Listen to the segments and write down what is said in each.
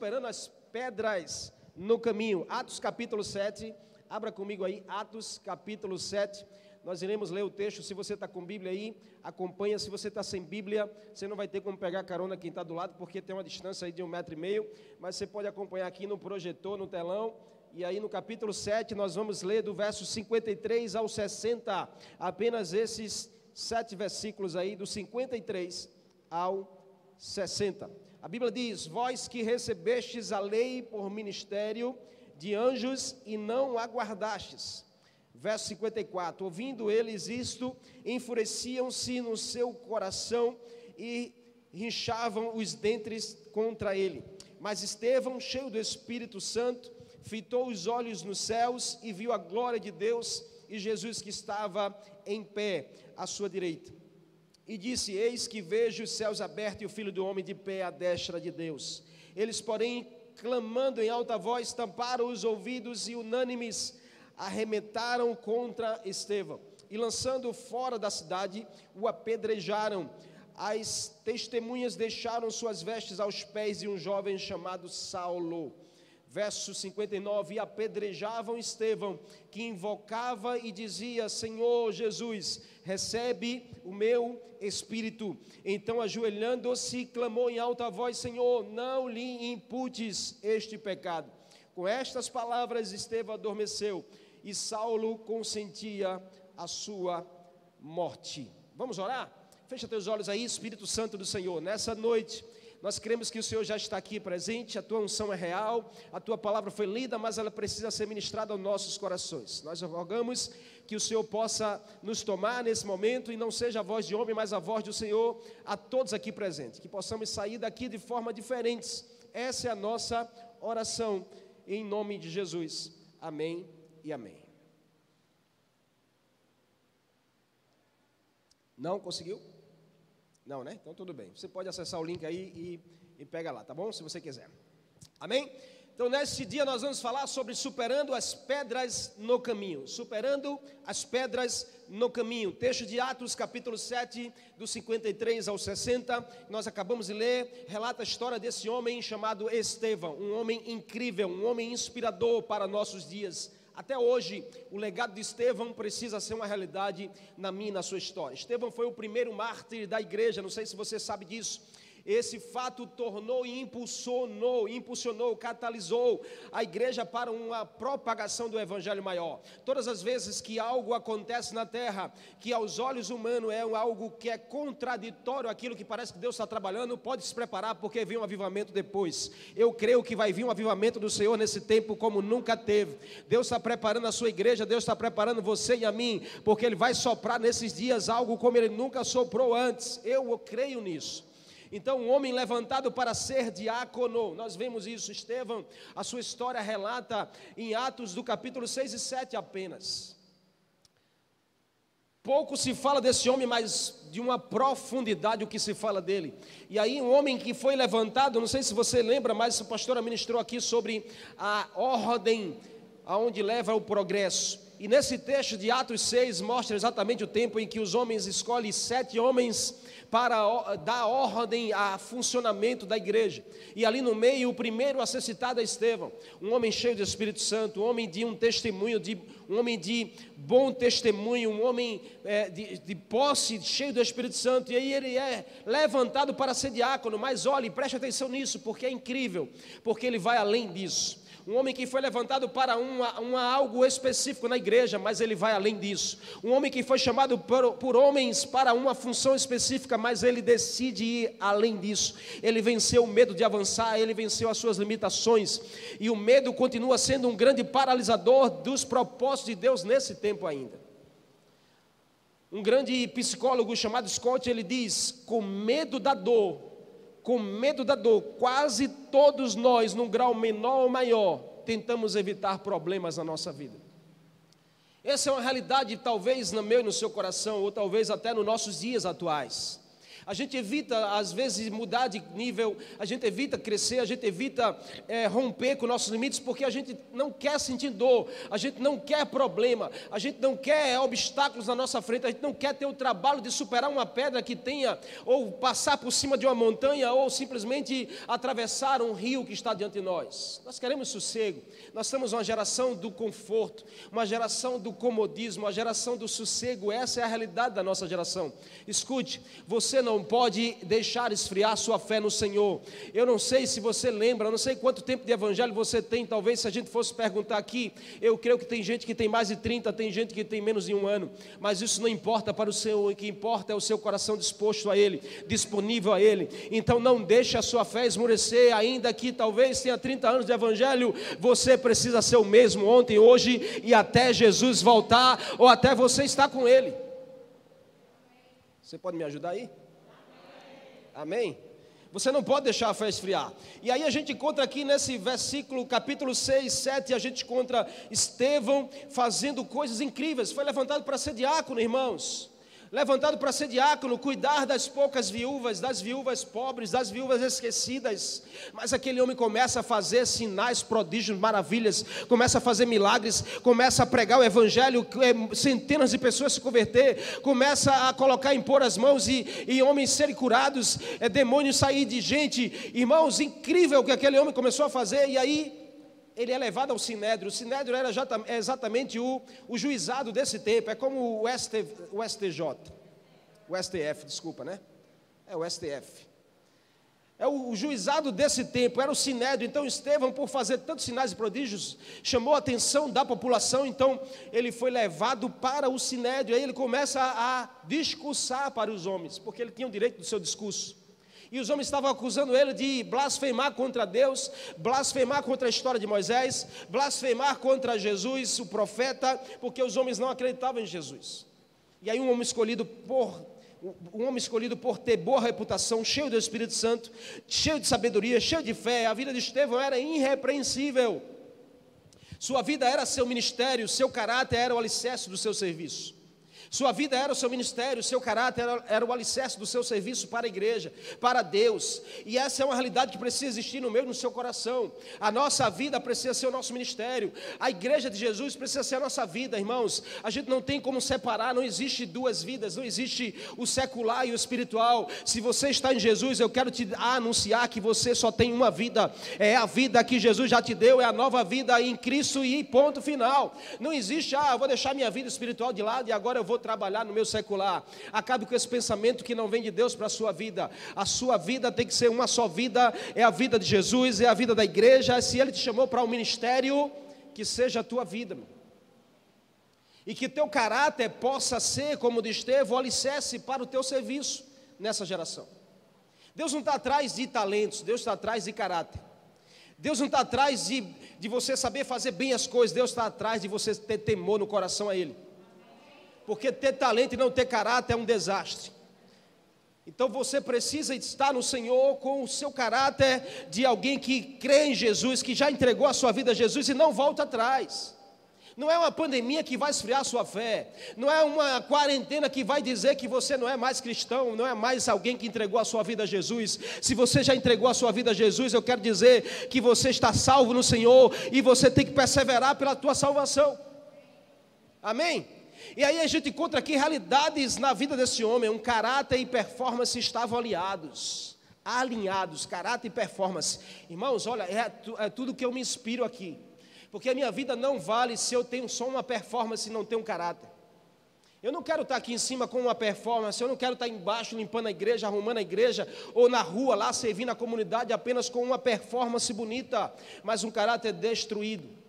superando as pedras no caminho. Atos capítulo 7, abra comigo aí, Atos capítulo 7. Nós iremos ler o texto. Se você está com Bíblia aí, acompanha. Se você está sem Bíblia, você não vai ter como pegar carona quem está do lado, porque tem uma distância aí de um metro e meio. Mas você pode acompanhar aqui no projetor, no telão. E aí no capítulo 7 nós vamos ler do verso 53 ao 60, apenas esses sete versículos aí, do 53 ao 60. A Bíblia diz: Vós que recebestes a lei por ministério de anjos e não aguardastes. Verso 54: Ouvindo eles isto, enfureciam-se no seu coração e rinchavam os dentes contra ele. Mas Estevão, cheio do Espírito Santo, fitou os olhos nos céus e viu a glória de Deus e Jesus que estava em pé à sua direita. E disse: Eis que vejo os céus abertos e o filho do homem de pé à destra de Deus. Eles, porém, clamando em alta voz, tamparam os ouvidos e unânimes arremetaram contra Estevão. E lançando fora da cidade, o apedrejaram. As testemunhas deixaram suas vestes aos pés de um jovem chamado Saulo verso 59, e apedrejavam Estevão, que invocava e dizia: Senhor Jesus, recebe o meu espírito. Então, ajoelhando-se, clamou em alta voz: Senhor, não lhe imputes este pecado. Com estas palavras, Estevão adormeceu e Saulo consentia a sua morte. Vamos orar? Fecha teus olhos aí, Espírito Santo do Senhor, nessa noite. Nós cremos que o Senhor já está aqui presente, a tua unção é real, a tua palavra foi lida, mas ela precisa ser ministrada aos nossos corações. Nós rogamos que o Senhor possa nos tomar nesse momento e não seja a voz de homem, mas a voz do Senhor a todos aqui presentes, que possamos sair daqui de forma diferentes. Essa é a nossa oração em nome de Jesus. Amém e amém. Não conseguiu? Não, né? Então tudo bem. Você pode acessar o link aí e, e pega lá, tá bom? Se você quiser. Amém? Então, nesse dia, nós vamos falar sobre superando as pedras no caminho. Superando as pedras no caminho. Texto de Atos, capítulo 7, do 53 ao 60. Nós acabamos de ler. Relata a história desse homem chamado Estevão. Um homem incrível, um homem inspirador para nossos dias. Até hoje, o legado de Estevão precisa ser uma realidade na minha e na sua história. Estevão foi o primeiro mártir da igreja, não sei se você sabe disso esse fato tornou e impulsionou, impulsionou, catalisou a igreja para uma propagação do evangelho maior. Todas as vezes que algo acontece na terra, que aos olhos humanos é algo que é contraditório aquilo que parece que Deus está trabalhando, pode se preparar porque vem um avivamento depois. Eu creio que vai vir um avivamento do Senhor nesse tempo como nunca teve. Deus está preparando a sua igreja, Deus está preparando você e a mim, porque Ele vai soprar nesses dias algo como Ele nunca soprou antes. Eu creio nisso. Então, um homem levantado para ser diácono, nós vemos isso, Estevão, a sua história relata em Atos do capítulo 6 e 7 apenas. Pouco se fala desse homem, mas de uma profundidade o que se fala dele. E aí, um homem que foi levantado, não sei se você lembra, mas o pastor ministrou aqui sobre a ordem aonde leva o progresso. E nesse texto de Atos 6 mostra exatamente o tempo em que os homens escolhem sete homens para dar ordem a funcionamento da igreja. E ali no meio, o primeiro a ser citado é Estevão, um homem cheio de Espírito Santo, um homem de um testemunho, de, um homem de bom testemunho, um homem é, de, de posse, cheio do Espírito Santo. E aí ele é levantado para ser diácono, mas olhe, preste atenção nisso, porque é incrível, porque ele vai além disso um homem que foi levantado para uma, algo específico na igreja, mas ele vai além disso. Um homem que foi chamado por, por homens para uma função específica, mas ele decide ir além disso. Ele venceu o medo de avançar, ele venceu as suas limitações, e o medo continua sendo um grande paralisador dos propósitos de Deus nesse tempo ainda. Um grande psicólogo chamado Scott, ele diz: com medo da dor, com medo da dor, quase todos nós, num grau menor ou maior, tentamos evitar problemas na nossa vida. Essa é uma realidade, talvez no meu e no seu coração, ou talvez até nos nossos dias atuais. A gente evita, às vezes, mudar de nível, a gente evita crescer, a gente evita é, romper com nossos limites, porque a gente não quer sentir dor, a gente não quer problema, a gente não quer obstáculos na nossa frente, a gente não quer ter o trabalho de superar uma pedra que tenha, ou passar por cima de uma montanha, ou simplesmente atravessar um rio que está diante de nós. Nós queremos sossego, nós somos uma geração do conforto, uma geração do comodismo, uma geração do sossego, essa é a realidade da nossa geração. Escute, você não pode deixar esfriar sua fé no Senhor. Eu não sei se você lembra, eu não sei quanto tempo de evangelho você tem, talvez se a gente fosse perguntar aqui, eu creio que tem gente que tem mais de 30, tem gente que tem menos de um ano, mas isso não importa para o Senhor, o que importa é o seu coração disposto a Ele, disponível a Ele. Então não deixe a sua fé esmorecer, ainda que talvez tenha 30 anos de evangelho, você precisa ser o mesmo ontem, hoje e até Jesus voltar, ou até você estar com Ele. Você pode me ajudar aí? Amém? Você não pode deixar a fé esfriar. E aí a gente encontra aqui nesse versículo, capítulo 6, 7, a gente encontra Estevão fazendo coisas incríveis. Foi levantado para ser diácono, irmãos levantado para ser diácono, cuidar das poucas viúvas, das viúvas pobres, das viúvas esquecidas. Mas aquele homem começa a fazer sinais, prodígios, maravilhas, começa a fazer milagres, começa a pregar o evangelho, é, centenas de pessoas se converter, começa a colocar, impor as mãos e, e homens serem curados, é, demônios sair de gente. Irmãos, incrível o que aquele homem começou a fazer, e aí ele é levado ao Sinédrio. O Sinédrio era é exatamente o, o juizado desse tempo, é como o, ST, o STJ, o STF, desculpa, né? É o STF. É o, o juizado desse tempo, era o Sinédrio. Então Estevão, por fazer tantos sinais e prodígios, chamou a atenção da população. Então ele foi levado para o Sinédrio. Aí ele começa a, a discursar para os homens, porque ele tinha o direito do seu discurso. E os homens estavam acusando ele de blasfemar contra Deus, blasfemar contra a história de Moisés, blasfemar contra Jesus, o profeta, porque os homens não acreditavam em Jesus. E aí um homem escolhido por um homem escolhido por ter boa reputação, cheio do Espírito Santo, cheio de sabedoria, cheio de fé, a vida de Estevão era irrepreensível. Sua vida era seu ministério, seu caráter era o alicerce do seu serviço. Sua vida era o seu ministério, seu caráter era, era, o alicerce do seu serviço para a igreja, para Deus. E essa é uma realidade que precisa existir no meu no seu coração. A nossa vida precisa ser o nosso ministério. A igreja de Jesus precisa ser a nossa vida, irmãos. A gente não tem como separar, não existe duas vidas, não existe o secular e o espiritual. Se você está em Jesus, eu quero te anunciar que você só tem uma vida. É a vida que Jesus já te deu, é a nova vida em Cristo e ponto final. Não existe, ah, eu vou deixar minha vida espiritual de lado e agora eu vou trabalhar no meu secular. Acabe com esse pensamento que não vem de Deus para a sua vida. A sua vida tem que ser uma só vida, é a vida de Jesus, é a vida da igreja. Se Ele te chamou para um ministério, que seja a tua vida. E que teu caráter possa ser, como de Estevão, o alicerce para o teu serviço nessa geração. Deus não está atrás de talentos, Deus está atrás de caráter. Deus não está atrás de, de você saber fazer bem as coisas, Deus está atrás de você ter temor no coração a Ele porque ter talento e não ter caráter é um desastre. Então você precisa estar no Senhor com o seu caráter de alguém que crê em Jesus, que já entregou a sua vida a Jesus e não volta atrás. Não é uma pandemia que vai esfriar sua fé, não é uma quarentena que vai dizer que você não é mais cristão, não é mais alguém que entregou a sua vida a Jesus. Se você já entregou a sua vida a Jesus, eu quero dizer que você está salvo no Senhor e você tem que perseverar pela tua salvação. Amém? E aí a gente encontra aqui realidades na vida desse homem, um caráter e performance estavam aliados, alinhados, caráter e performance. Irmãos, olha, é, é tudo que eu me inspiro aqui, porque a minha vida não vale se eu tenho só uma performance e não tenho um caráter. Eu não quero estar aqui em cima com uma performance, eu não quero estar embaixo limpando a igreja, arrumando a igreja, ou na rua lá servindo a comunidade apenas com uma performance bonita, mas um caráter destruído.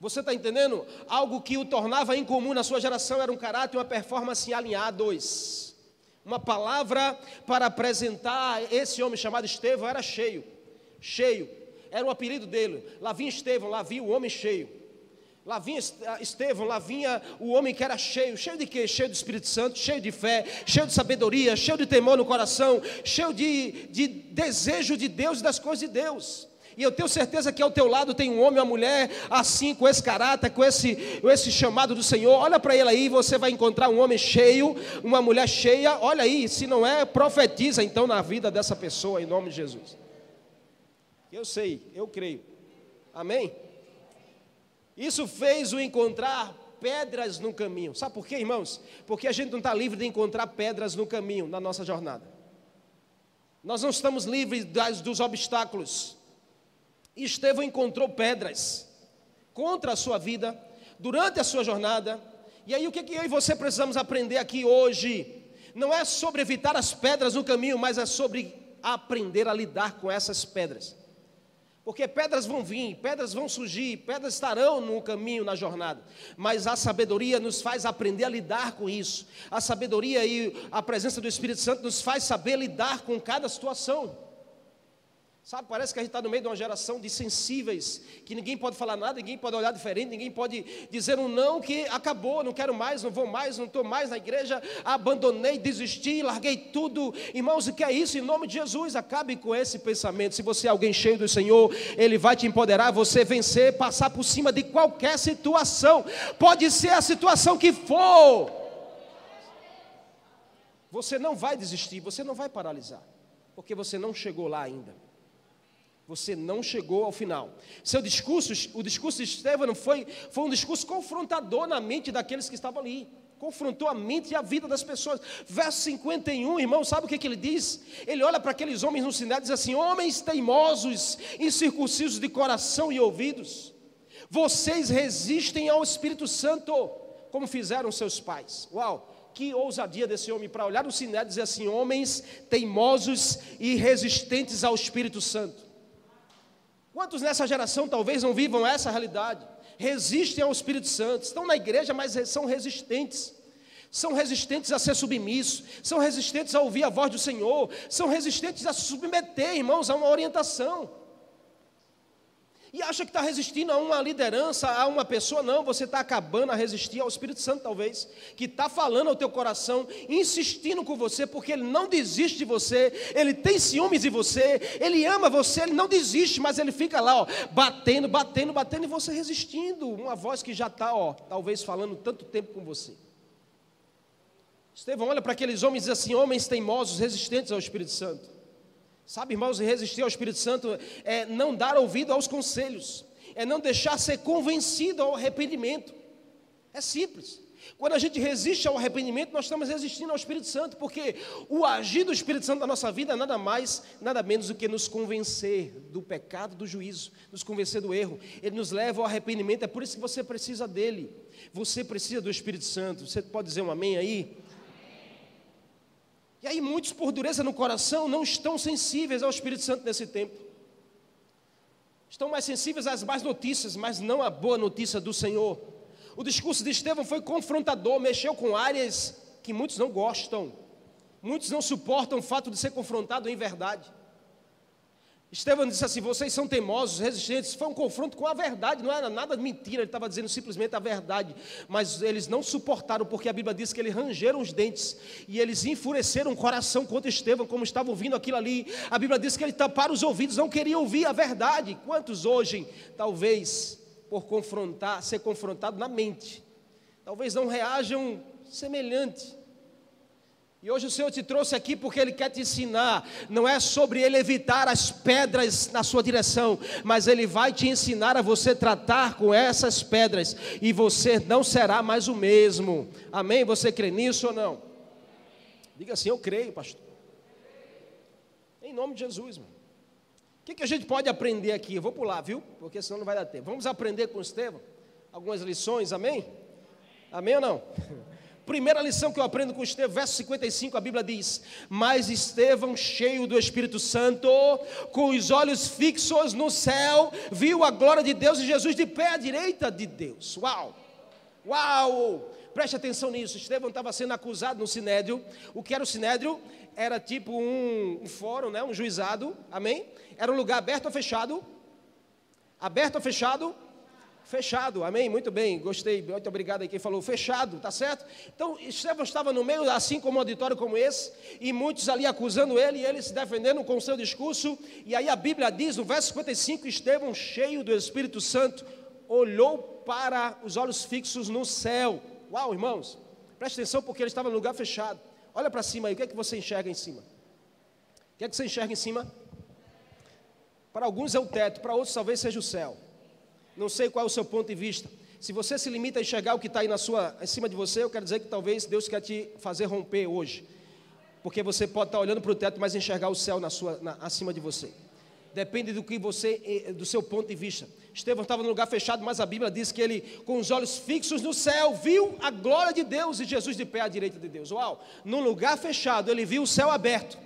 Você está entendendo? Algo que o tornava incomum na sua geração era um caráter e uma performance alinhados. Uma palavra para apresentar esse homem chamado Estevão era cheio. Cheio. Era o apelido dele. Lá vinha Estevão, lá vinha o homem cheio. Lá vinha ah, Estevão, lá vinha o homem que era cheio. Cheio de quê? Cheio do Espírito Santo, cheio de fé, cheio de sabedoria, cheio de temor no coração, cheio de, de desejo de Deus e das coisas de Deus. E eu tenho certeza que ao teu lado tem um homem uma mulher assim, com esse caráter, com esse, com esse chamado do Senhor. Olha para ele aí, você vai encontrar um homem cheio, uma mulher cheia. Olha aí, se não é, profetiza então na vida dessa pessoa, em nome de Jesus. Eu sei, eu creio. Amém? Isso fez o encontrar pedras no caminho. Sabe por quê, irmãos? Porque a gente não está livre de encontrar pedras no caminho, na nossa jornada. Nós não estamos livres das, dos obstáculos. Estevão encontrou pedras contra a sua vida, durante a sua jornada. E aí, o que, que eu e você precisamos aprender aqui hoje? Não é sobre evitar as pedras no caminho, mas é sobre aprender a lidar com essas pedras. Porque pedras vão vir, pedras vão surgir, pedras estarão no caminho, na jornada. Mas a sabedoria nos faz aprender a lidar com isso. A sabedoria e a presença do Espírito Santo nos faz saber lidar com cada situação. Sabe, parece que a gente está no meio de uma geração de sensíveis, que ninguém pode falar nada, ninguém pode olhar diferente, ninguém pode dizer um não que acabou, não quero mais, não vou mais, não estou mais na igreja, abandonei, desisti, larguei tudo. Irmãos, o que é isso? Em nome de Jesus, acabe com esse pensamento. Se você é alguém cheio do Senhor, Ele vai te empoderar, você vencer, passar por cima de qualquer situação, pode ser a situação que for. Você não vai desistir, você não vai paralisar, porque você não chegou lá ainda. Você não chegou ao final. Seu discurso, o discurso de Estevão foi, foi um discurso confrontador na mente daqueles que estavam ali. Confrontou a mente e a vida das pessoas. Verso 51, irmão, sabe o que, que ele diz? Ele olha para aqueles homens no sinal e diz assim: Homens teimosos, incircuncisos de coração e ouvidos, vocês resistem ao Espírito Santo, como fizeram seus pais. Uau! que ousadia desse homem para olhar no sinal e dizer assim: homens teimosos e resistentes ao Espírito Santo. Quantos nessa geração talvez não vivam essa realidade? Resistem ao Espírito Santo, estão na igreja, mas são resistentes. São resistentes a ser submissos, são resistentes a ouvir a voz do Senhor, são resistentes a se submeter, irmãos, a uma orientação e acha que está resistindo a uma liderança, a uma pessoa, não, você está acabando a resistir ao Espírito Santo, talvez, que está falando ao teu coração, insistindo com você, porque ele não desiste de você, ele tem ciúmes de você, ele ama você, ele não desiste, mas ele fica lá, ó, batendo, batendo, batendo, e você resistindo, uma voz que já está, ó, talvez falando tanto tempo com você. Estevão olha para aqueles homens e diz assim: homens teimosos, resistentes ao Espírito Santo. Sabe, irmãos, resistir ao Espírito Santo é não dar ouvido aos conselhos, é não deixar ser convencido ao arrependimento. É simples. Quando a gente resiste ao arrependimento, nós estamos resistindo ao Espírito Santo, porque o agir do Espírito Santo na nossa vida é nada mais, nada menos do que nos convencer do pecado, do juízo, nos convencer do erro. Ele nos leva ao arrependimento, é por isso que você precisa dele. Você precisa do Espírito Santo. Você pode dizer um amém aí? E aí muitos, por dureza no coração, não estão sensíveis ao Espírito Santo nesse tempo. Estão mais sensíveis às más notícias, mas não à boa notícia do Senhor. O discurso de Estevão foi confrontador, mexeu com áreas que muitos não gostam. Muitos não suportam o fato de ser confrontado em verdade. Estevão disse assim: vocês são teimosos, resistentes. Foi um confronto com a verdade, não era nada mentira, ele estava dizendo simplesmente a verdade. Mas eles não suportaram, porque a Bíblia diz que eles rangeram os dentes e eles enfureceram o coração contra Estevão, como estavam ouvindo aquilo ali. A Bíblia diz que ele taparam os ouvidos, não queriam ouvir a verdade. Quantos hoje, talvez, por confrontar, ser confrontado na mente, talvez não reajam semelhante e hoje o Senhor te trouxe aqui porque Ele quer te ensinar. Não é sobre Ele evitar as pedras na sua direção, mas Ele vai te ensinar a você tratar com essas pedras e você não será mais o mesmo. Amém? Você crê nisso ou não? Diga assim: Eu creio, pastor. Em nome de Jesus, mano. O que, que a gente pode aprender aqui? Eu vou pular, viu? Porque senão não vai dar tempo. Vamos aprender com Estevão algumas lições, amém? Amém ou não? Primeira lição que eu aprendo com Estevão, verso 55, a Bíblia diz: Mas Estevão, cheio do Espírito Santo, com os olhos fixos no céu, viu a glória de Deus e Jesus de pé à direita de Deus. Uau! Uau! Preste atenção nisso. Estevão estava sendo acusado no sinédrio. O que era o sinédrio? Era tipo um, um fórum, né? um juizado. Amém? Era um lugar aberto ou fechado? Aberto ou fechado? Fechado, amém? Muito bem, gostei, muito obrigado aí quem falou, fechado, tá certo? Então, Estevão estava no meio, assim como um auditório como esse, e muitos ali acusando ele, e ele se defendendo com o seu discurso, e aí a Bíblia diz, no verso 55, Estevão, cheio do Espírito Santo, olhou para os olhos fixos no céu. Uau, irmãos, preste atenção porque ele estava no lugar fechado. Olha para cima aí, o que é que você enxerga em cima? O que é que você enxerga em cima? Para alguns é o teto, para outros talvez seja o céu. Não sei qual é o seu ponto de vista. Se você se limita a enxergar o que está aí na sua, em cima de você, eu quero dizer que talvez Deus quer te fazer romper hoje. Porque você pode estar olhando para o teto, mas enxergar o céu na sua, na, acima de você. Depende do que você, eh, do seu ponto de vista. Estevão estava no lugar fechado, mas a Bíblia diz que ele, com os olhos fixos no céu, viu a glória de Deus e Jesus de pé à direita de Deus. Uau! No lugar fechado, ele viu o céu aberto.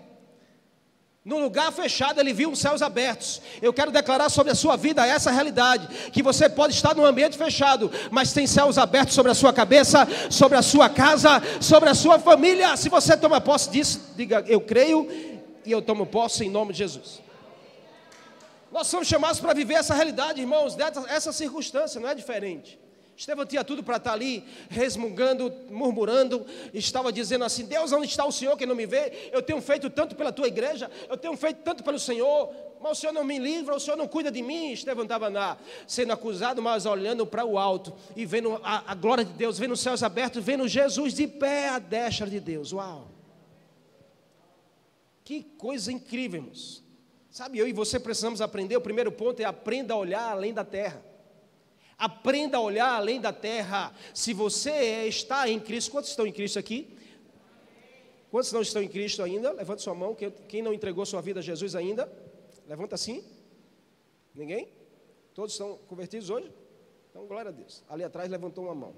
No lugar fechado, ele viu os céus abertos. Eu quero declarar sobre a sua vida essa realidade: que você pode estar num ambiente fechado, mas tem céus abertos sobre a sua cabeça, sobre a sua casa, sobre a sua família. Se você toma posse disso, diga: Eu creio e eu tomo posse em nome de Jesus. Nós somos chamados para viver essa realidade, irmãos, essa circunstância, não é diferente. Estevão tinha tudo para estar ali, resmungando, murmurando, estava dizendo assim: Deus, onde está o Senhor que não me vê? Eu tenho feito tanto pela tua igreja, eu tenho feito tanto pelo Senhor, mas o Senhor não me livra, o Senhor não cuida de mim. Estevão estava lá, sendo acusado, mas olhando para o alto e vendo a, a glória de Deus, vendo os céus abertos, vendo Jesus de pé à destra de Deus. Uau! Que coisa incrível, irmãos. Sabe, eu e você precisamos aprender. O primeiro ponto é aprenda a olhar além da terra. Aprenda a olhar além da terra. Se você está em Cristo, quantos estão em Cristo aqui? Quantos não estão em Cristo ainda? Levante sua mão. Quem não entregou sua vida a Jesus ainda? Levanta assim. Ninguém? Todos estão convertidos hoje? Então, glória a Deus. Ali atrás levantou uma mão.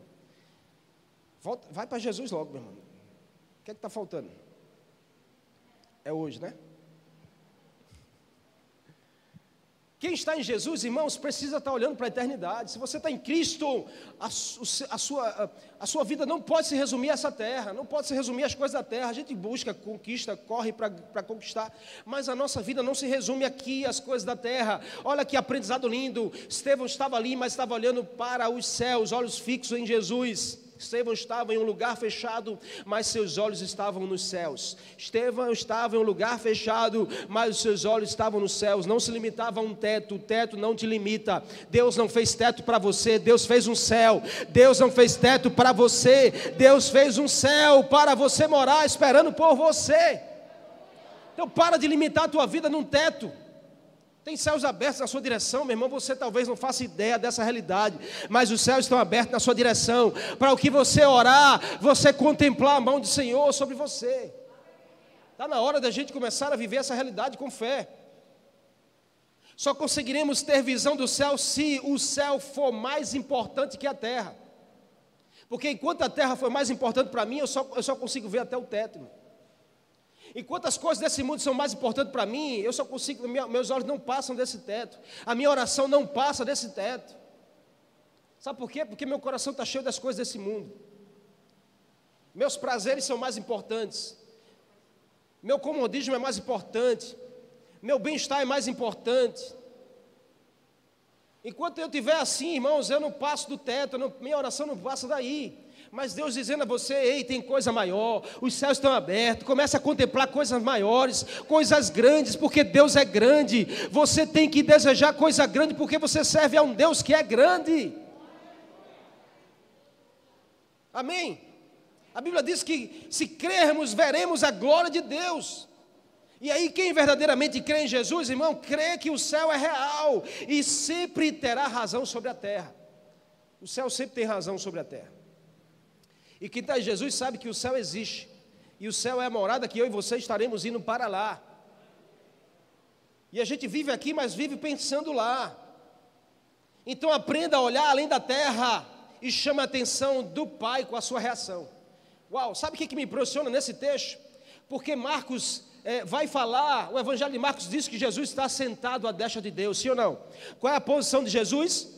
Volta, vai para Jesus logo, meu irmão. O que é que está faltando? É hoje, né? Quem está em Jesus, irmãos, precisa estar olhando para a eternidade. Se você está em Cristo, a, a, sua, a sua vida não pode se resumir a essa terra, não pode se resumir às coisas da terra. A gente busca, conquista, corre para conquistar, mas a nossa vida não se resume aqui às coisas da terra. Olha que aprendizado lindo. Estevão estava ali, mas estava olhando para os céus, olhos fixos em Jesus. Estevão estava em um lugar fechado, mas seus olhos estavam nos céus. Estevão estava em um lugar fechado, mas os seus olhos estavam nos céus. Não se limitava a um teto, o teto não te limita. Deus não fez teto para você, Deus fez um céu. Deus não fez teto para você, Deus fez um céu para você morar esperando por você. Então para de limitar a tua vida num teto. Tem céus abertos na sua direção, meu irmão. Você talvez não faça ideia dessa realidade, mas os céus estão abertos na sua direção. Para o que você orar, você contemplar a mão do Senhor sobre você. Está na hora da gente começar a viver essa realidade com fé. Só conseguiremos ter visão do céu se o céu for mais importante que a terra. Porque enquanto a terra for mais importante para mim, eu só, eu só consigo ver até o teto. Irmão. Enquanto as coisas desse mundo são mais importantes para mim, eu só consigo, meus olhos não passam desse teto, a minha oração não passa desse teto. Sabe por quê? Porque meu coração está cheio das coisas desse mundo. Meus prazeres são mais importantes. Meu comodismo é mais importante. Meu bem-estar é mais importante. Enquanto eu estiver assim, irmãos, eu não passo do teto, não, minha oração não passa daí. Mas Deus dizendo a você: ei, tem coisa maior, os céus estão abertos, comece a contemplar coisas maiores, coisas grandes, porque Deus é grande. Você tem que desejar coisa grande, porque você serve a um Deus que é grande. Amém? A Bíblia diz que se crermos, veremos a glória de Deus. E aí, quem verdadeiramente crê em Jesus, irmão, crê que o céu é real e sempre terá razão sobre a terra. O céu sempre tem razão sobre a terra. E quem está em Jesus sabe que o céu existe. E o céu é a morada que eu e você estaremos indo para lá. E a gente vive aqui, mas vive pensando lá. Então aprenda a olhar além da terra e chama a atenção do Pai com a sua reação. Uau, sabe o que, que me impressiona nesse texto? Porque Marcos é, vai falar, o Evangelho de Marcos diz que Jesus está sentado à destra de Deus, sim ou não? Qual é a posição de Jesus?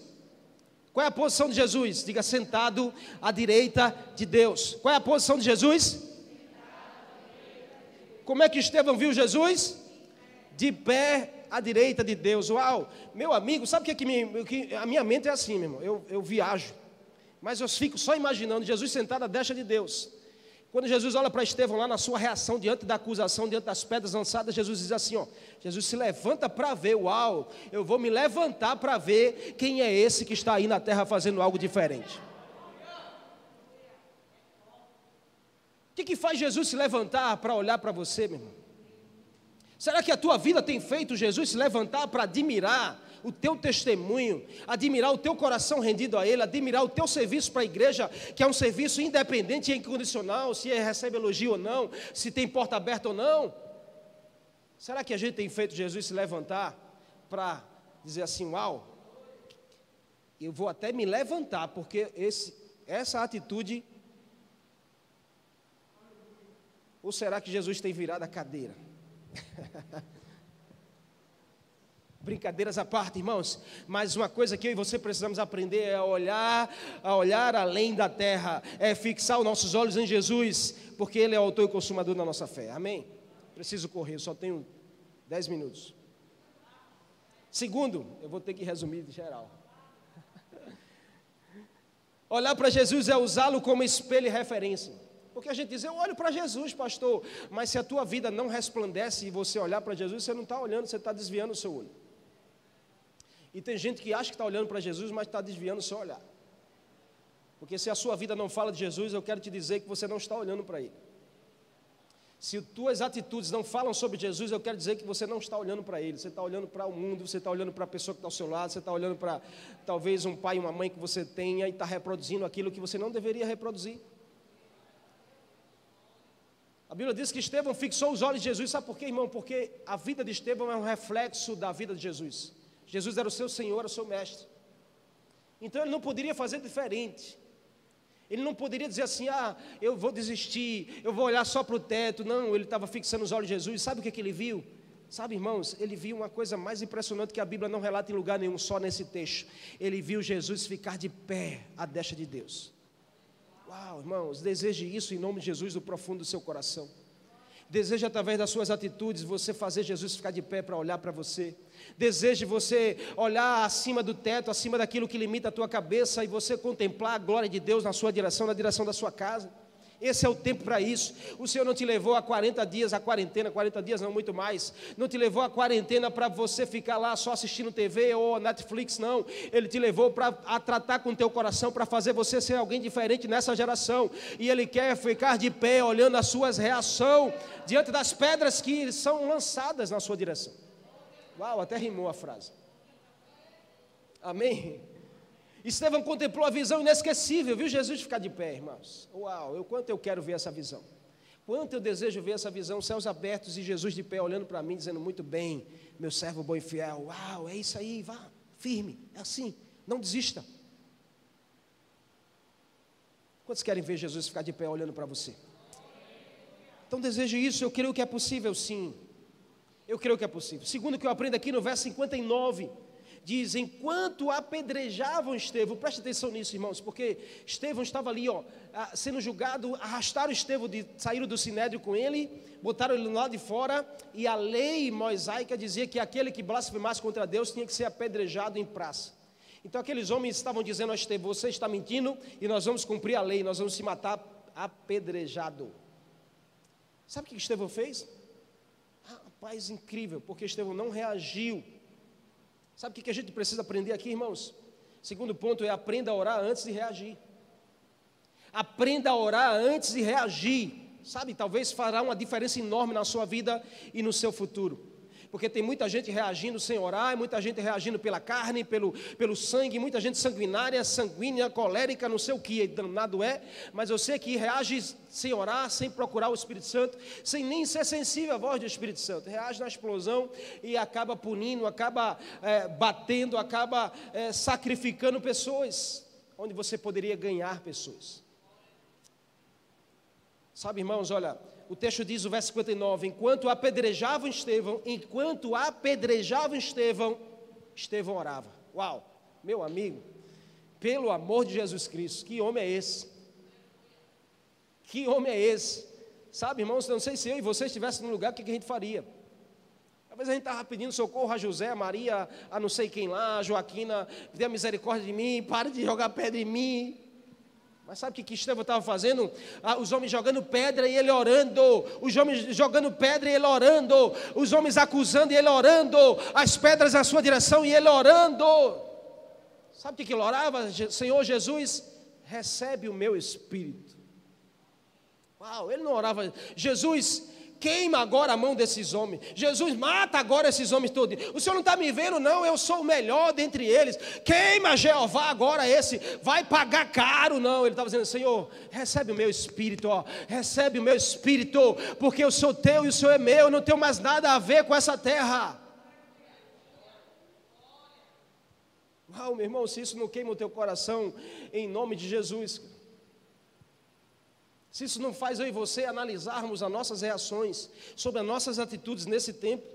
Qual é a posição de Jesus? Diga sentado à direita de Deus. Qual é a posição de Jesus? Como é que Estevão viu Jesus? De pé à direita de Deus. Uau, meu amigo, sabe o que, é que, me, que a minha mente é assim, meu irmão? Eu, eu viajo, mas eu fico só imaginando Jesus sentado à destra de Deus. Quando Jesus olha para Estevão lá na sua reação diante da acusação, diante das pedras lançadas, Jesus diz assim: ó, Jesus se levanta para ver, uau, eu vou me levantar para ver quem é esse que está aí na terra fazendo algo diferente. O que, que faz Jesus se levantar para olhar para você, meu irmão? Será que a tua vida tem feito Jesus se levantar para admirar o teu testemunho, admirar o teu coração rendido a Ele, admirar o teu serviço para a igreja, que é um serviço independente e incondicional, se recebe elogio ou não, se tem porta aberta ou não. Será que a gente tem feito Jesus se levantar para dizer assim, uau, eu vou até me levantar, porque esse, essa atitude. Ou será que Jesus tem virado a cadeira? Brincadeiras à parte, irmãos, mas uma coisa que eu e você precisamos aprender é olhar, a olhar além da terra, é fixar os nossos olhos em Jesus, porque Ele é o autor e consumador da nossa fé. Amém? Preciso correr, só tenho dez minutos. Segundo, eu vou ter que resumir de geral. Olhar para Jesus é usá-lo como espelho e referência. Porque a gente diz, eu olho para Jesus, pastor, mas se a tua vida não resplandece e você olhar para Jesus, você não está olhando, você está desviando o seu olho. E tem gente que acha que está olhando para Jesus, mas está desviando o seu olhar. Porque se a sua vida não fala de Jesus, eu quero te dizer que você não está olhando para Ele. Se tuas atitudes não falam sobre Jesus, eu quero dizer que você não está olhando para Ele. Você está olhando para o mundo, você está olhando para a pessoa que está ao seu lado, você está olhando para talvez um pai e uma mãe que você tenha e está reproduzindo aquilo que você não deveria reproduzir. A Bíblia diz que Estevão fixou os olhos de Jesus, sabe por quê, irmão? Porque a vida de Estevão é um reflexo da vida de Jesus. Jesus era o seu Senhor, o seu mestre. Então ele não poderia fazer diferente. Ele não poderia dizer assim: ah, eu vou desistir, eu vou olhar só para o teto. Não, ele estava fixando os olhos de Jesus. Sabe o que, que ele viu? Sabe, irmãos, ele viu uma coisa mais impressionante que a Bíblia não relata em lugar nenhum, só nesse texto. Ele viu Jesus ficar de pé à destra de Deus. Uau, irmãos, deseje isso em nome de Jesus do profundo do seu coração. Deseja através das suas atitudes você fazer Jesus ficar de pé para olhar para você. Deseje você olhar acima do teto, acima daquilo que limita a tua cabeça e você contemplar a glória de Deus na sua direção, na direção da sua casa. Esse é o tempo para isso. O Senhor não te levou a 40 dias, a quarentena, 40 dias não, muito mais. Não te levou a quarentena para você ficar lá só assistindo TV ou Netflix, não. Ele te levou para tratar com o teu coração, para fazer você ser alguém diferente nessa geração. E Ele quer ficar de pé, olhando as suas reações diante das pedras que são lançadas na sua direção. Uau, até rimou a frase. Amém? Estevão contemplou a visão inesquecível, viu Jesus ficar de pé, irmãos. Uau, eu quanto eu quero ver essa visão. Quanto eu desejo ver essa visão, céus abertos e Jesus de pé olhando para mim, dizendo: Muito bem, meu servo bom e fiel. Uau, é isso aí, vá, firme, é assim, não desista. Quantos querem ver Jesus ficar de pé olhando para você? Então desejo isso, eu creio que é possível sim. Eu creio que é possível. Segundo que eu aprendo aqui no verso 59 diz: enquanto apedrejavam Estevão, preste atenção nisso, irmãos, porque Estevão estava ali, ó, sendo julgado, arrastaram Estevão, de, saíram do sinédrio com ele, botaram ele lá de fora, e a lei mosaica dizia que aquele que blasfemasse contra Deus tinha que ser apedrejado em praça. Então aqueles homens estavam dizendo a Estevão: você está mentindo e nós vamos cumprir a lei, nós vamos se matar apedrejado. Sabe o que Estevão fez? Rapaz, incrível, porque Estevão não reagiu Sabe o que a gente precisa aprender aqui, irmãos? Segundo ponto é aprenda a orar antes de reagir. Aprenda a orar antes de reagir. Sabe, talvez fará uma diferença enorme na sua vida e no seu futuro porque tem muita gente reagindo sem orar, muita gente reagindo pela carne, pelo, pelo sangue, muita gente sanguinária, sanguínea, colérica, não sei o que danado é, mas eu sei que reage sem orar, sem procurar o Espírito Santo, sem nem ser sensível à voz do Espírito Santo, reage na explosão e acaba punindo, acaba é, batendo, acaba é, sacrificando pessoas, onde você poderia ganhar pessoas. Sabe, irmãos, olha, o texto diz, o verso 59, enquanto apedrejavam Estevão, enquanto apedrejavam Estevão, Estevão orava. Uau, meu amigo, pelo amor de Jesus Cristo, que homem é esse? Que homem é esse? Sabe, irmãos, não sei se eu e você estivessem no lugar, o que a gente faria? Talvez a gente estava pedindo socorro a José, a Maria, a não sei quem lá, a Joaquina, tenha misericórdia de mim, pare de jogar pedra em mim. Mas sabe o que, que Estevão estava fazendo? Ah, os homens jogando pedra e ele orando, os homens jogando pedra e ele orando, os homens acusando e ele orando, as pedras na sua direção e ele orando. Sabe o que, que ele orava? Senhor Jesus, recebe o meu espírito. Uau, ele não orava, Jesus, queima agora a mão desses homens. Jesus, mata agora esses homens todos. O Senhor não está me vendo, não, eu sou o melhor dentre eles. Queima Jeová agora esse, vai pagar caro, não. Ele estava dizendo, Senhor, recebe o meu espírito, ó, recebe o meu espírito, porque eu sou teu e o Senhor é meu, eu não tenho mais nada a ver com essa terra. Uau, meu irmão, se isso não queima o teu coração, em nome de Jesus. Se isso não faz eu e você analisarmos as nossas reações sobre as nossas atitudes nesse tempo,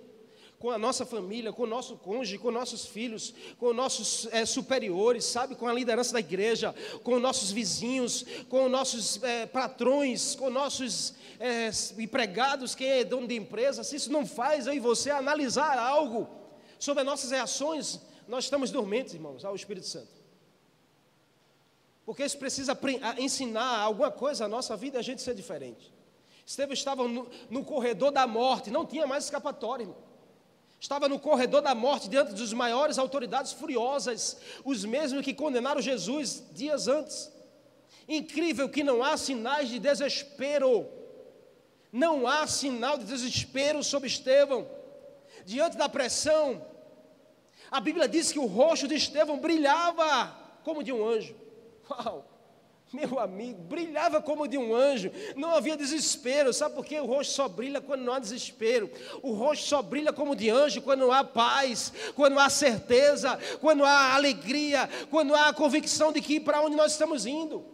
com a nossa família, com o nosso cônjuge, com nossos filhos, com nossos é, superiores, sabe, com a liderança da igreja, com nossos vizinhos, com nossos é, patrões, com nossos é, empregados, quem é dono de empresa, se isso não faz eu e você analisar algo sobre as nossas reações, nós estamos dormentes, irmãos, ao Espírito Santo. Porque isso precisa ensinar alguma coisa à nossa vida e a gente ser diferente. Estevão estava no, no, corredor da morte, não tinha mais escapatória, irmão. Estava no corredor da morte diante dos maiores autoridades furiosas, os mesmos que condenaram Jesus dias antes. Incrível que não há sinais de desespero. Não há sinal de desespero sobre Estevão. Diante da pressão, a Bíblia diz que o rosto de Estevão brilhava como de um anjo. Uau! Meu amigo, brilhava como de um anjo, não havia desespero, sabe por quê? O rosto só brilha quando não há desespero, o rosto só brilha como de anjo quando há paz, quando há certeza, quando há alegria, quando há a convicção de que para onde nós estamos indo.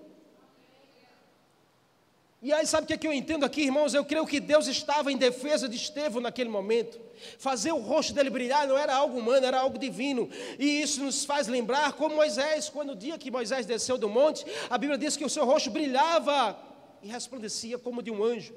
E aí, sabe o que, é que eu entendo aqui, irmãos? Eu creio que Deus estava em defesa de Estevão naquele momento. Fazer o rosto dele brilhar não era algo humano, era algo divino. E isso nos faz lembrar como Moisés, quando o dia que Moisés desceu do monte, a Bíblia diz que o seu rosto brilhava e resplandecia como de um anjo.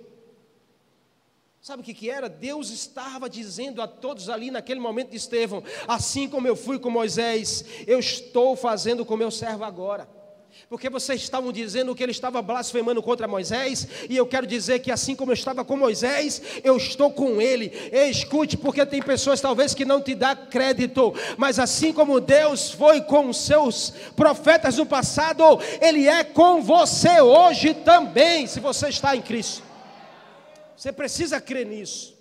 Sabe o que, que era? Deus estava dizendo a todos ali naquele momento de Estevão: assim como eu fui com Moisés, eu estou fazendo com meu servo agora porque vocês estavam dizendo que ele estava blasfemando contra Moisés, e eu quero dizer que assim como eu estava com Moisés, eu estou com ele. E escute, porque tem pessoas talvez que não te dá crédito, mas assim como Deus foi com os seus profetas no passado, ele é com você hoje também, se você está em Cristo. Você precisa crer nisso.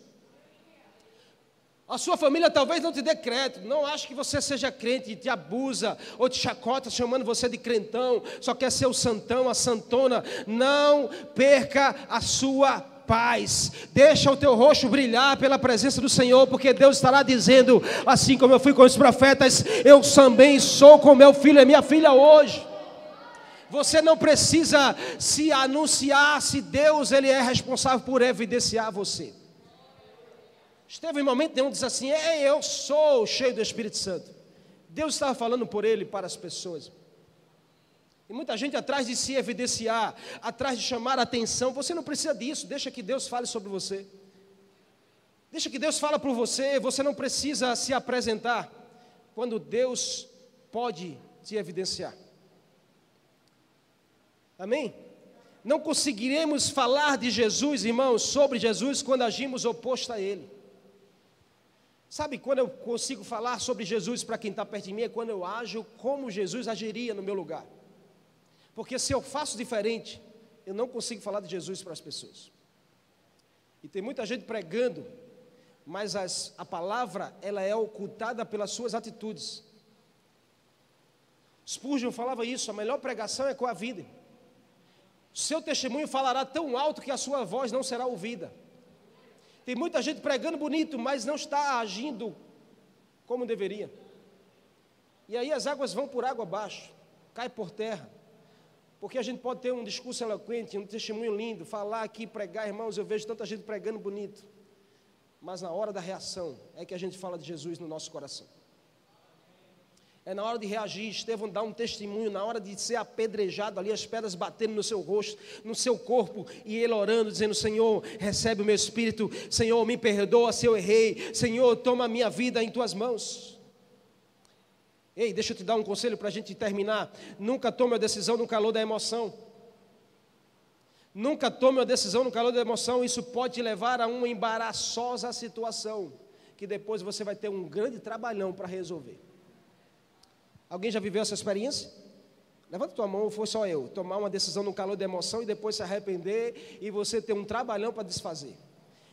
A sua família talvez não te dê crédito, não ache que você seja crente e te abusa ou te chacota chamando você de crentão, só quer ser o santão, a santona. Não perca a sua paz. Deixa o teu rosto brilhar pela presença do Senhor, porque Deus estará dizendo, assim como eu fui com os profetas, eu também sou com meu filho e minha filha hoje. Você não precisa se anunciar se Deus ele é responsável por evidenciar você. Esteve em momento nenhum diz assim: é, eu sou cheio do Espírito Santo. Deus estava falando por ele para as pessoas. E muita gente atrás de se evidenciar, atrás de chamar a atenção. Você não precisa disso, deixa que Deus fale sobre você. Deixa que Deus fale por você, você não precisa se apresentar quando Deus pode te evidenciar. Amém? Não conseguiremos falar de Jesus, irmãos, sobre Jesus quando agimos oposto a Ele. Sabe quando eu consigo falar sobre Jesus para quem está perto de mim? É quando eu ajo como Jesus agiria no meu lugar. Porque se eu faço diferente, eu não consigo falar de Jesus para as pessoas. E tem muita gente pregando, mas as, a palavra ela é ocultada pelas suas atitudes. Spurgeon falava isso: a melhor pregação é com a vida. Seu testemunho falará tão alto que a sua voz não será ouvida. Tem muita gente pregando bonito, mas não está agindo como deveria. E aí as águas vão por água abaixo, cai por terra. Porque a gente pode ter um discurso eloquente, um testemunho lindo, falar aqui, pregar, irmãos, eu vejo tanta gente pregando bonito. Mas na hora da reação é que a gente fala de Jesus no nosso coração. É na hora de reagir. Estevão dá um testemunho, na hora de ser apedrejado ali, as pedras batendo no seu rosto, no seu corpo, e ele orando, dizendo: Senhor, recebe o meu espírito, Senhor, me perdoa se eu errei, Senhor, toma a minha vida em tuas mãos. Ei, deixa eu te dar um conselho para a gente terminar. Nunca tome a decisão no calor da emoção. Nunca tome uma decisão no calor da emoção, isso pode te levar a uma embaraçosa situação, que depois você vai ter um grande trabalhão para resolver. Alguém já viveu essa experiência? Levanta tua mão, foi só eu. Tomar uma decisão no calor da emoção e depois se arrepender e você ter um trabalhão para desfazer.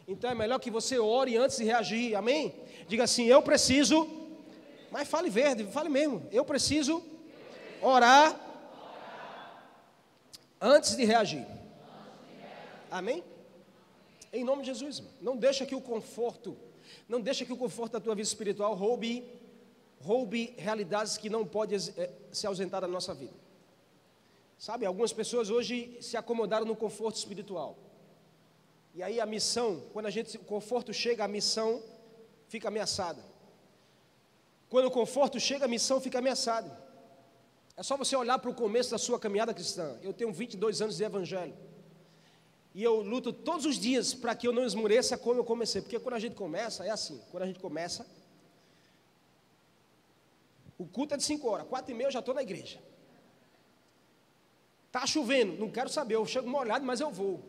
Então é melhor que você ore antes de reagir, amém? Diga assim: eu preciso, mas fale verde, fale mesmo. Eu preciso orar antes de reagir. Amém? Em nome de Jesus, não deixa que o conforto, não deixa que o conforto da tua vida espiritual roube roube realidades que não podem é, se ausentar da nossa vida. Sabe, algumas pessoas hoje se acomodaram no conforto espiritual. E aí a missão, quando a gente, o conforto chega, a missão fica ameaçada. Quando o conforto chega, a missão fica ameaçada. É só você olhar para o começo da sua caminhada cristã. Eu tenho 22 anos de evangelho. E eu luto todos os dias para que eu não esmoreça como eu comecei. Porque quando a gente começa, é assim. Quando a gente começa, o culto é de 5 horas, 4 e meia eu já estou na igreja. Está chovendo, não quero saber, eu chego molhado, mas eu vou.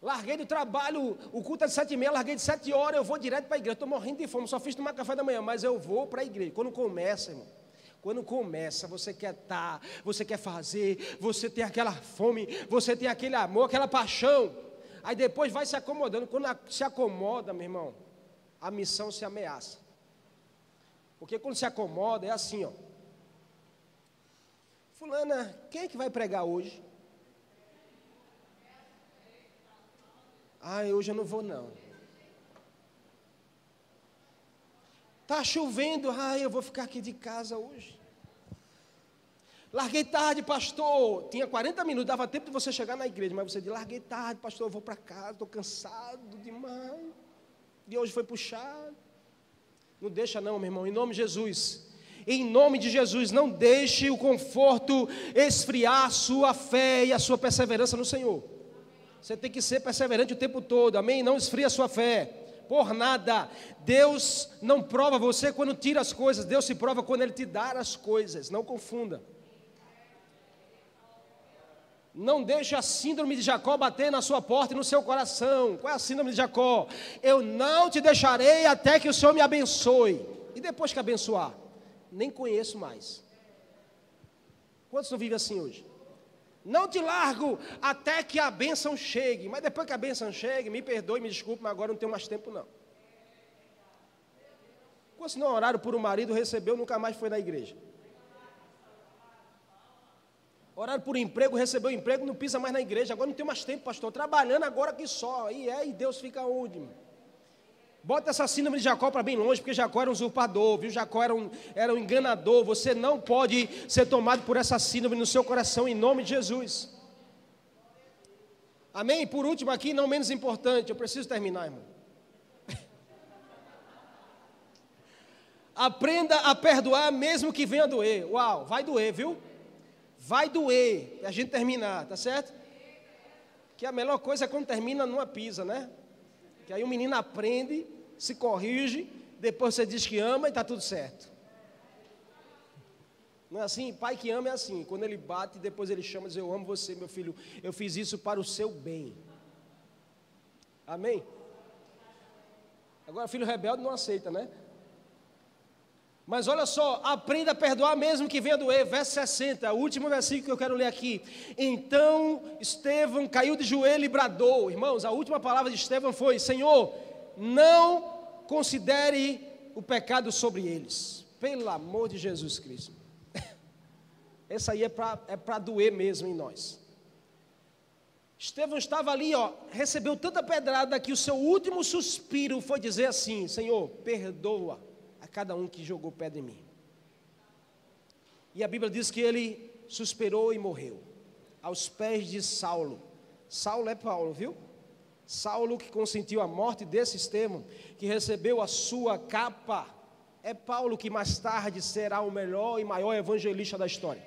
Larguei do trabalho, o culto é de 7 e meia, larguei de 7 horas, eu vou direto para a igreja. Estou morrendo de fome, só fiz tomar café da manhã, mas eu vou para a igreja. Quando começa, irmão, quando começa, você quer estar, tá, você quer fazer, você tem aquela fome, você tem aquele amor, aquela paixão. Aí depois vai se acomodando. Quando se acomoda, meu irmão, a missão se ameaça. Porque quando se acomoda é assim, ó. Fulana, quem é que vai pregar hoje? Ah, hoje eu não vou não. Tá chovendo, ah, eu vou ficar aqui de casa hoje. Larguei tarde, pastor. Tinha 40 minutos, dava tempo de você chegar na igreja, mas você disse: larguei tarde, pastor, eu vou para casa, estou cansado demais. E hoje foi puxado. Não deixa não, meu irmão, em nome de Jesus. Em nome de Jesus, não deixe o conforto esfriar a sua fé e a sua perseverança no Senhor. Você tem que ser perseverante o tempo todo, amém? Não esfria a sua fé, por nada. Deus não prova você quando tira as coisas, Deus se prova quando Ele te dá as coisas, não confunda. Não deixe a síndrome de Jacó bater na sua porta e no seu coração. Qual é a síndrome de Jacó? Eu não te deixarei até que o Senhor me abençoe. E depois que abençoar? Nem conheço mais. Quantos não vivem assim hoje? Não te largo até que a bênção chegue. Mas depois que a bênção chegue, me perdoe, me desculpe, mas agora não tenho mais tempo não. Quantos não oraram por um marido, recebeu, nunca mais foi na igreja? Oraram por emprego, recebeu emprego, não pisa mais na igreja. Agora não tem mais tempo, pastor. Trabalhando agora aqui só. E é, e Deus fica onde? Bota essa síndrome de Jacó para bem longe, porque Jacó era um usurpador, viu? Jacó era um, era um enganador. Você não pode ser tomado por essa síndrome no seu coração, em nome de Jesus. Amém? Por último, aqui, não menos importante, eu preciso terminar, irmão. Aprenda a perdoar mesmo que venha doer. Uau, vai doer, viu? Vai doer, a gente terminar, tá certo? Que a melhor coisa é quando termina numa pisa, né? Que aí o menino aprende, se corrige, depois você diz que ama e está tudo certo. Não é assim? Pai que ama é assim. Quando ele bate, depois ele chama e diz: Eu amo você, meu filho. Eu fiz isso para o seu bem. Amém? Agora, filho rebelde não aceita, né? Mas olha só, aprenda a perdoar mesmo que venha doer. Verso 60, o último versículo que eu quero ler aqui. Então Estevão caiu de joelho e bradou. Irmãos, a última palavra de Estevão foi: Senhor, não considere o pecado sobre eles. Pelo amor de Jesus Cristo. Essa aí é para é doer mesmo em nós. Estevão estava ali, ó, recebeu tanta pedrada que o seu último suspiro foi dizer assim: Senhor, perdoa cada um que jogou pedra em mim. E a Bíblia diz que ele suspirou e morreu, aos pés de Saulo. Saulo é Paulo, viu? Saulo que consentiu a morte desse Estevão, que recebeu a sua capa é Paulo que mais tarde será o melhor e maior evangelista da história.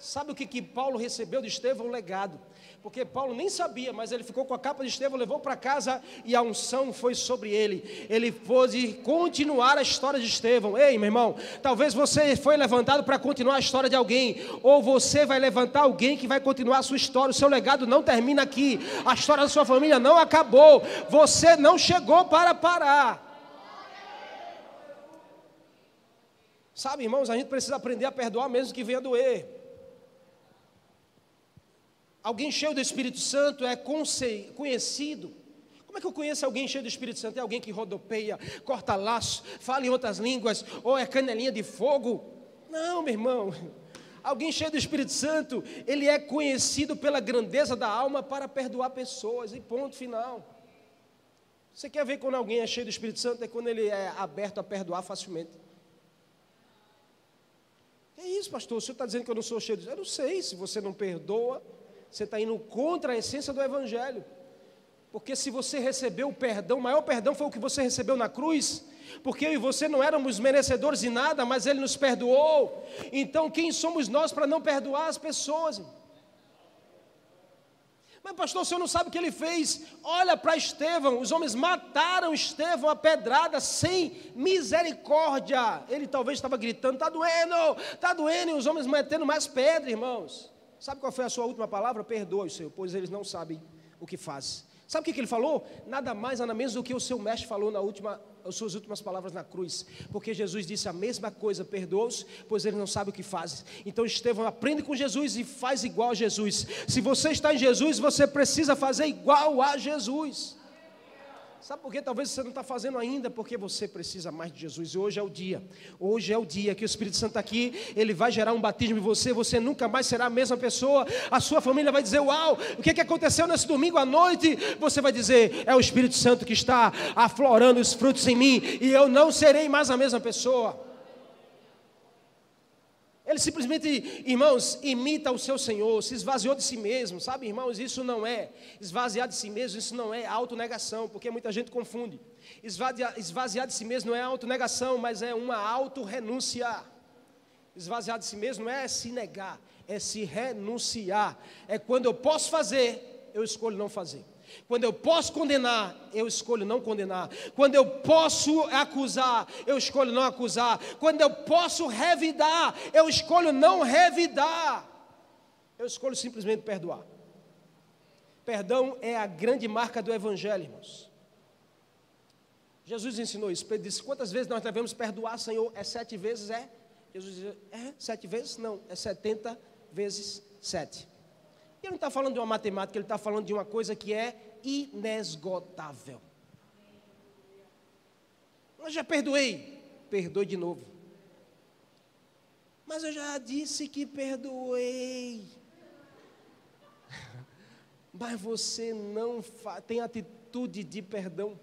Sabe o que, que Paulo recebeu de Estevão? O legado. Porque Paulo nem sabia, mas ele ficou com a capa de Estevão, levou para casa e a unção foi sobre ele. Ele pôde continuar a história de Estevão. Ei, meu irmão, talvez você foi levantado para continuar a história de alguém, ou você vai levantar alguém que vai continuar a sua história. O seu legado não termina aqui, a história da sua família não acabou. Você não chegou para parar. Sabe, irmãos, a gente precisa aprender a perdoar mesmo que venha doer. Alguém cheio do Espírito Santo é conhecido. Como é que eu conheço alguém cheio do Espírito Santo? É alguém que rodopeia, corta laço, fala em outras línguas, ou é canelinha de fogo? Não, meu irmão. Alguém cheio do Espírito Santo, ele é conhecido pela grandeza da alma para perdoar pessoas, e ponto final. Você quer ver quando alguém é cheio do Espírito Santo? É quando ele é aberto a perdoar facilmente. É isso, pastor. O senhor está dizendo que eu não sou cheio de. Eu não sei. Se você não perdoa, você está indo contra a essência do Evangelho. Porque se você recebeu o perdão, o maior perdão foi o que você recebeu na cruz, porque eu e você não éramos merecedores de nada, mas Ele nos perdoou. Então, quem somos nós para não perdoar as pessoas? Mas, pastor, o senhor não sabe o que ele fez? Olha para Estevão, os homens mataram Estevão a pedrada sem misericórdia. Ele talvez estava gritando: está doendo, está doendo, e os homens metendo mais pedra, irmãos. Sabe qual foi a sua última palavra? Perdoe, Senhor, pois eles não sabem o que fazem. Sabe o que, que ele falou? Nada mais, nada menos do que o seu mestre falou na última, as suas últimas palavras na cruz. Porque Jesus disse a mesma coisa: perdoa-os, pois eles não sabem o que fazem. Então Estevão aprende com Jesus e faz igual a Jesus. Se você está em Jesus, você precisa fazer igual a Jesus. Sabe por talvez você não está fazendo ainda? Porque você precisa mais de Jesus. E hoje é o dia. Hoje é o dia que o Espírito Santo está aqui. Ele vai gerar um batismo em você. Você nunca mais será a mesma pessoa. A sua família vai dizer: Uau, o que, que aconteceu nesse domingo à noite? Você vai dizer: É o Espírito Santo que está aflorando os frutos em mim. E eu não serei mais a mesma pessoa. Ele simplesmente, irmãos, imita o seu Senhor, se esvaziou de si mesmo, sabe, irmãos? Isso não é esvaziar de si mesmo, isso não é autonegação, porque muita gente confunde. Esvaziar, esvaziar de si mesmo não é autonegação, mas é uma autorrenúncia. Esvaziar de si mesmo não é se negar, é se renunciar. É quando eu posso fazer, eu escolho não fazer. Quando eu posso condenar, eu escolho não condenar. Quando eu posso acusar, eu escolho não acusar. Quando eu posso revidar, eu escolho não revidar. Eu escolho simplesmente perdoar. Perdão é a grande marca do Evangelho, irmãos. Jesus ensinou isso. Ele disse: Quantas vezes nós devemos perdoar, Senhor? É sete vezes? É? Jesus disse: É sete vezes? Não, é setenta vezes sete. Ele não está falando de uma matemática, ele está falando de uma coisa que é inesgotável. Eu já perdoei, perdoe de novo. Mas eu já disse que perdoei. Mas você não tem atitude de perdão.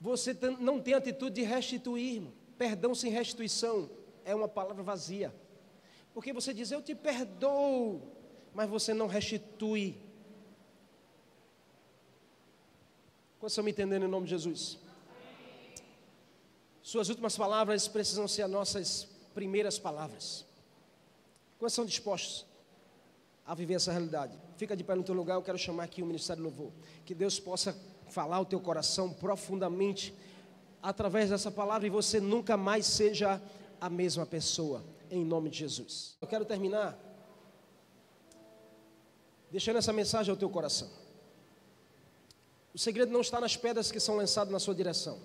Você não tem atitude de restituir. Perdão sem restituição é uma palavra vazia. Porque você diz, eu te perdoo, mas você não restitui. Quantos estão me entendendo em nome de Jesus? Suas últimas palavras precisam ser as nossas primeiras palavras. Quantos são dispostos a viver essa realidade? Fica de pé no teu lugar, eu quero chamar aqui o Ministério Louvor. Que Deus possa falar o teu coração profundamente através dessa palavra e você nunca mais seja a mesma pessoa em nome de Jesus. Eu quero terminar deixando essa mensagem ao teu coração. O segredo não está nas pedras que são lançadas na sua direção.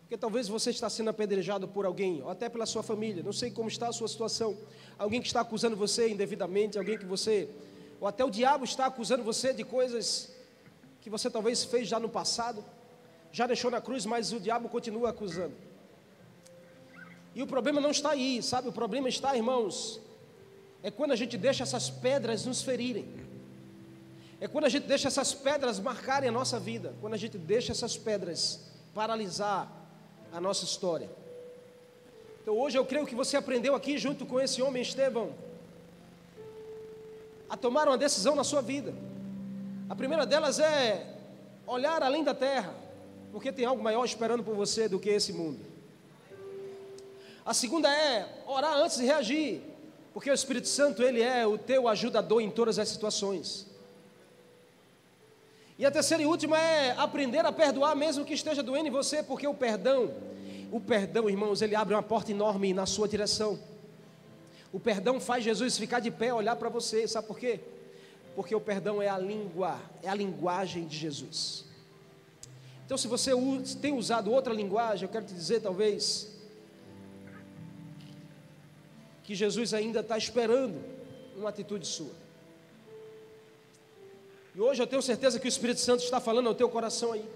Porque talvez você está sendo apedrejado por alguém, ou até pela sua família, não sei como está a sua situação. Alguém que está acusando você indevidamente, alguém que você, ou até o diabo está acusando você de coisas que você talvez fez já no passado, já deixou na cruz, mas o diabo continua acusando. E o problema não está aí, sabe? O problema está, irmãos, é quando a gente deixa essas pedras nos ferirem. É quando a gente deixa essas pedras marcarem a nossa vida, quando a gente deixa essas pedras paralisar a nossa história. Então hoje eu creio que você aprendeu aqui junto com esse homem Estevão a tomar uma decisão na sua vida. A primeira delas é olhar além da terra, porque tem algo maior esperando por você do que esse mundo. A segunda é orar antes de reagir, porque o Espírito Santo, ele é o teu ajudador em todas as situações. E a terceira e última é aprender a perdoar mesmo que esteja doendo em você, porque o perdão, o perdão, irmãos, ele abre uma porta enorme na sua direção. O perdão faz Jesus ficar de pé, olhar para você, sabe por quê? Porque o perdão é a língua, é a linguagem de Jesus. Então, se você tem usado outra linguagem, eu quero te dizer, talvez, que Jesus ainda está esperando uma atitude sua. E hoje eu tenho certeza que o Espírito Santo está falando ao teu coração aí.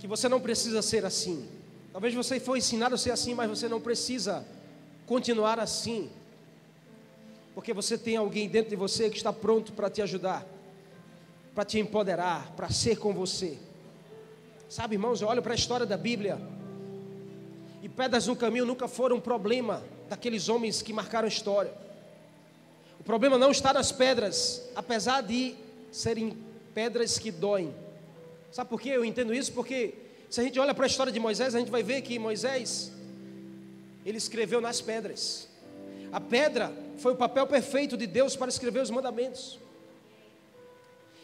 Que você não precisa ser assim. Talvez você foi ensinado a ser assim, mas você não precisa continuar assim. Porque você tem alguém dentro de você que está pronto para te ajudar, para te empoderar, para ser com você. Sabe, irmãos, eu olho para a história da Bíblia. E pedras no caminho nunca foram um problema daqueles homens que marcaram a história problema não está nas pedras, apesar de serem pedras que doem. Sabe por que eu entendo isso? Porque se a gente olha para a história de Moisés, a gente vai ver que Moisés ele escreveu nas pedras. A pedra foi o papel perfeito de Deus para escrever os mandamentos.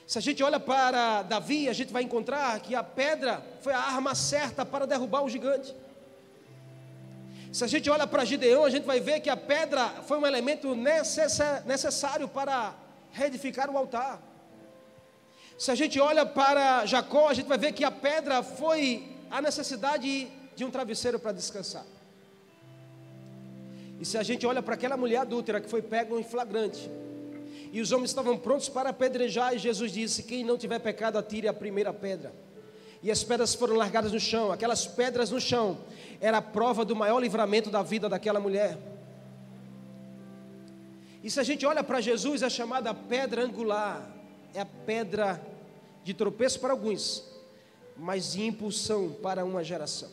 Se a gente olha para Davi, a gente vai encontrar que a pedra foi a arma certa para derrubar o gigante. Se a gente olha para Gideão, a gente vai ver que a pedra foi um elemento necessário para reedificar o altar. Se a gente olha para Jacó, a gente vai ver que a pedra foi a necessidade de um travesseiro para descansar. E se a gente olha para aquela mulher adúltera que foi pega em flagrante, e os homens estavam prontos para apedrejar, e Jesus disse: Quem não tiver pecado, atire a primeira pedra e as pedras foram largadas no chão. Aquelas pedras no chão era a prova do maior livramento da vida daquela mulher. E se a gente olha para Jesus, é chamada pedra angular, é a pedra de tropeço para alguns, mas de impulsão para uma geração.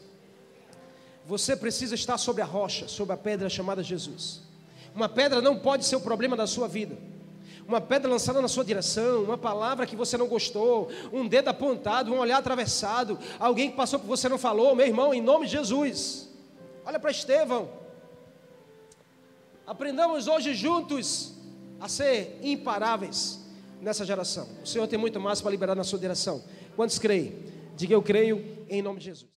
Você precisa estar sobre a rocha, sobre a pedra chamada Jesus. Uma pedra não pode ser o problema da sua vida uma pedra lançada na sua direção, uma palavra que você não gostou, um dedo apontado, um olhar atravessado, alguém que passou por você não falou, meu irmão, em nome de Jesus. Olha para Estevão. Aprendamos hoje juntos a ser imparáveis nessa geração. O Senhor tem muito mais para liberar na sua direção. Quantos creem? Diga eu creio em nome de Jesus.